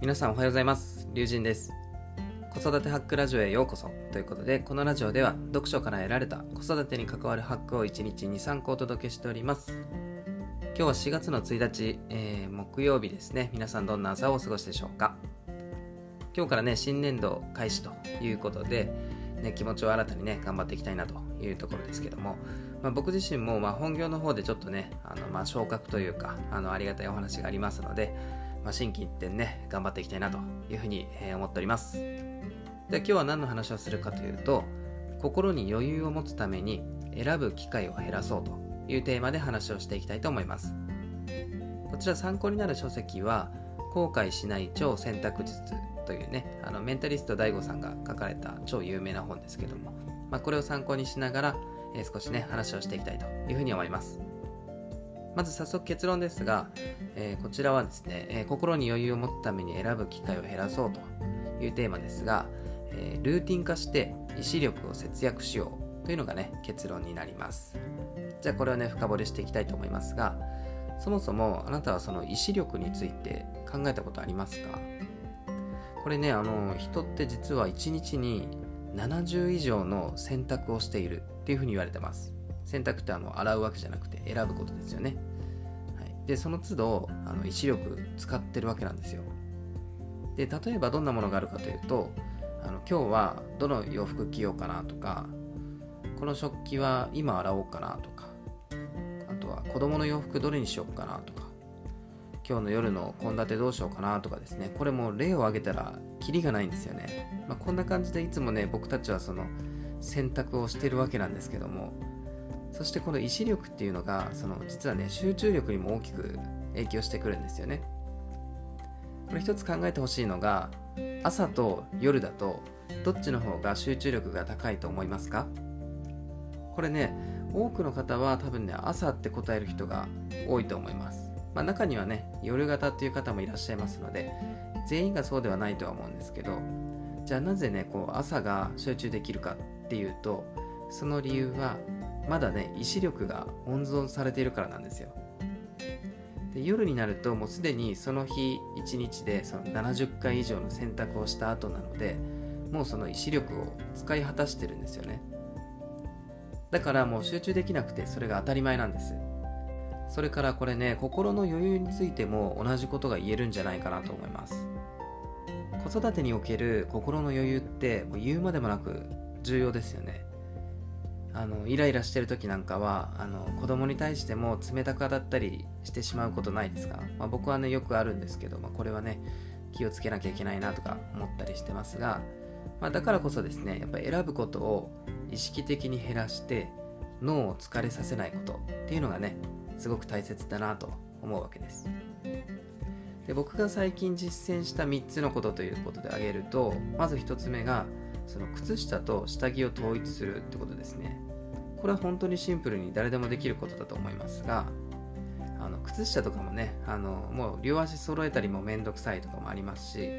皆さんおはようございます。龍神です。子育てハックラジオへようこそ。ということでこのラジオでは読書から得られた子育てに関わるハックを1日に3個お届けしております。今日は4月の1日、えー、木曜日ですね。皆さんどんな朝をお過ごしでしょうか。今日からね新年度開始ということで、ね、気持ちを新たにね頑張っていきたいなというところですけどもまあ、僕自身もま本業の方でちょっとねあのま昇格というかあのありがたいお話がありますので、まあ、心機一転ね頑張っていきたいなというふうに、え思っておりますで今日は何の話をするかというと心に余裕を持つために選ぶ機会を減らそうというテーマで話をしていきたいと思いますこちら参考になる書籍は後悔しない超選択術というねあのメンタリスト DAIGO さんが書かれた超有名な本ですけども、まあ、これを参考にしながらえ少しね、話をしていきたいというふうに思います。まず早速結論ですが、えー、こちらはですね、えー、心に余裕を持つために選ぶ機会を減らそうというテーマですが、えー、ルーティン化して意志力を節約しようというのがね、結論になります。じゃあこれをね、深掘りしていきたいと思いますが、そもそもあなたはその意志力について考えたことありますか？これね、あの、人って実は1日に70以上の選択をしているっていうふうに言われてます。選択ってあの洗うわけじゃなくて選ぶことですよね。はい、で、その都度あの意志力使ってるわけなんですよ。で、例えばどんなものがあるかというと、あの今日はどの洋服着ようかなとか、この食器は今洗おうかなとか、あとは子供の洋服どれにしようかなとか、今日の夜の献立どうしようかなとかですね、これも例を挙げたらキリがないんですよね。まあ、こんな感じでいつもね、僕たちはその選択をしてるわけなんですけどもそしてこの意志力っていうのがその実はね集中力にも大きく影響してくるんですよね。これ一つ考えてほしいのが朝と夜だとどっちの方が集中力が高いと思いますか？これね多くの方は多分ね朝って答える人が多いと思います、まあ、中にはね夜型っていう方もいらっしゃいますので全員がそうではないとは思うんですけどじゃあなぜねこう朝が集中できるかっていうとその理由はまだね意志力が温存されているからなんですよ。で夜になるともうすでにその日一日でその70回以上の選択をした後なのでもうその意志力を使い果たしてるんですよね。だからもう集中できなくてそれが当たり前なんです。それからこれね心の余裕についても同じことが言えるんじゃないかなと思います。子育てにおける心の余裕ってもう言うまでもなく重要ですよね。あのイライラしてる時なんかはあの子供に対しても冷たく当たったりしてしまうことないですか、まあ、僕はねよくあるんですけど、まあ、これはね気をつけなきゃいけないなとか思ったりしてますが、まあ、だからこそですねやっぱり選ぶことを意識的に減らして脳を疲れさせないことっていうのがねすごく大切だなと思うわけです。で僕が最近実践した3つのことということで挙げるとまず1つ目がその靴下と下着を統一するってことですね。これは本当にシンプルに誰でもできることだと思いますがあの靴下とかもねあのもう両足揃えたりもめんどくさいとかもありますし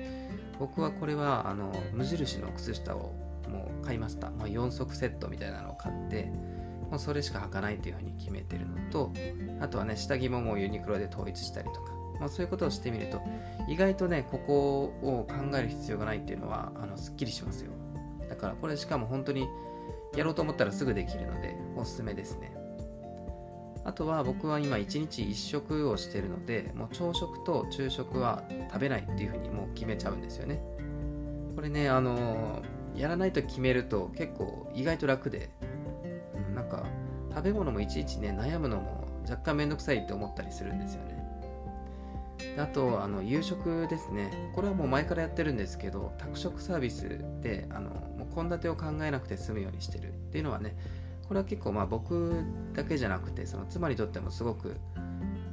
僕はこれはあの無印の靴下をもう買いました、まあ、4足セットみたいなのを買ってもうそれしか履かないっていうふうに決めてるのとあとはね下着ももうユニクロで統一したりとか、まあ、そういうことをしてみると意外とねここを考える必要がないっていうのはあのすっきりしますよ。からこれしかも本当にやろうと思ったらすぐできるのでおすすめですね。あとは僕は今1日1食をしてるのでもう朝食と昼食は食べないっていうふうにもう決めちゃうんですよね。これね、あのー、やらないと決めると結構意外と楽で、うん、なんか食べ物もいちいちね悩むのも若干めんどくさいって思ったりするんですよね。あとあの夕食ですね。これはもう前からやってるんですけど宅食サービスで献立を考えなくて済むようにしてるっていうのはねこれは結構まあ僕だけじゃなくてその妻にとってもすごく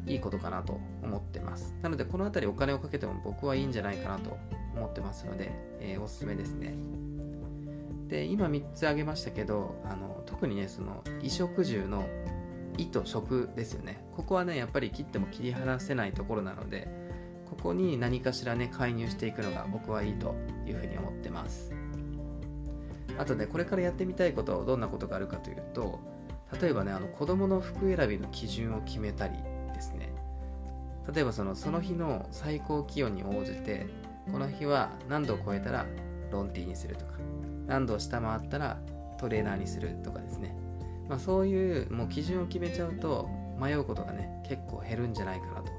いいことかなと思ってます。なのでこの辺りお金をかけても僕はいいんじゃないかなと思ってますので、えー、おすすめですね。で今3つ挙げましたけどあの特にねその衣食住の意と食ですよね。ここはねやっぱり切っても切り離せないところなのでここに何かしらね介入していくのが僕はいいというふうに思ってます。あとねこれからやってみたいことどんなことがあるかというと例えばねあの子供の服選びの基準を決めたりですね。例えばそのその日の最高気温に応じてこの日は何度を超えたらロンティーにするとか何度を下回ったらトレーナーにするとかですね、まあ、そういうもう基準を決めちゃうと迷うことがね結構減るんじゃないかなと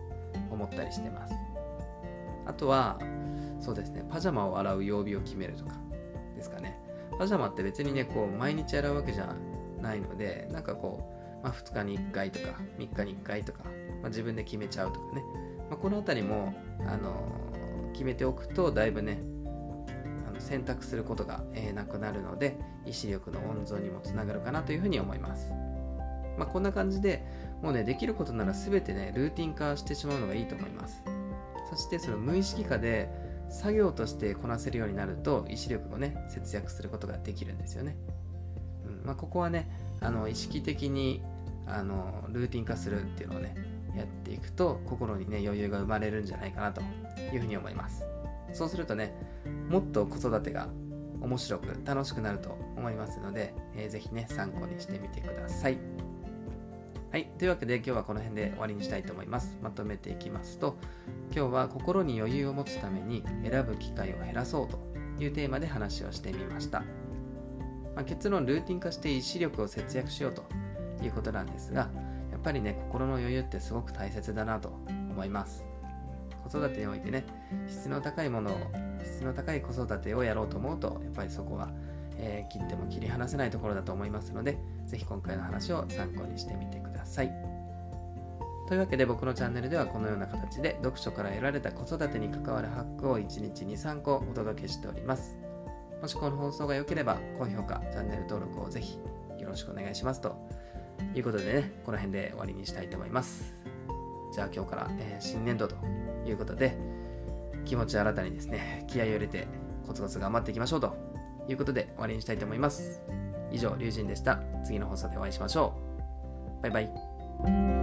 思ったりしてます。あとはそうですねパジャマを洗う曜日を決めるとかですかね。パジャマって別にねこう毎日洗うわけじゃないのでなんかこう、まあ、2日に1回とか3日に1回とか、まあ、自分で決めちゃうとかね、まあ、この辺りも、あのー、決めておくとだいぶねあの選択することが、えー、なくなるので意志力の温存にもつながるかなというふうに思います、まあ、こんな感じでもうねできることなら全てねルーティン化してしまうのがいいと思います。そしてその無意識化で作業としてこなせるようになると意志力をね節約することができるんですよね、うんまあ、ここはねあの意識的にあのルーティン化するっていうのをねやっていくと心にね余裕が生まれるんじゃないかなというふうに思います。そうするとねもっと子育てが面白く楽しくなると思いますので、えー、ぜひね参考にしてみてください。はい。というわけで今日はこの辺で終わりにしたいと思います。まとめていきますと、今日は心に余裕を持つために選ぶ機会を減らそうというテーマで話をしてみました。まあ、結論、ルーティン化して意志力を節約しようということなんですが、やっぱりね、心の余裕ってすごく大切だなと思います。子育てにおいてね、質の高いものを、質の高い子育てをやろうと思うと、やっぱりそこはえー、切っても切り離せないところだと思いますので、ぜひ今回の話を参考にしてみてください。というわけで僕のチャンネルではこのような形で読書から得られた子育てに関わるハックを1日2、3個お届けしております。もしこの放送が良ければ高評価、チャンネル登録をぜひよろしくお願いしますということでね、この辺で終わりにしたいと思います。じゃあ今日から、えー、新年度ということで、気持ち新たにですね、気合を入れてコツコツ頑張っていきましょうということで終わりにしたいと思います。以上、龍神でした。次の放送でお会いしましょう。バイバイ。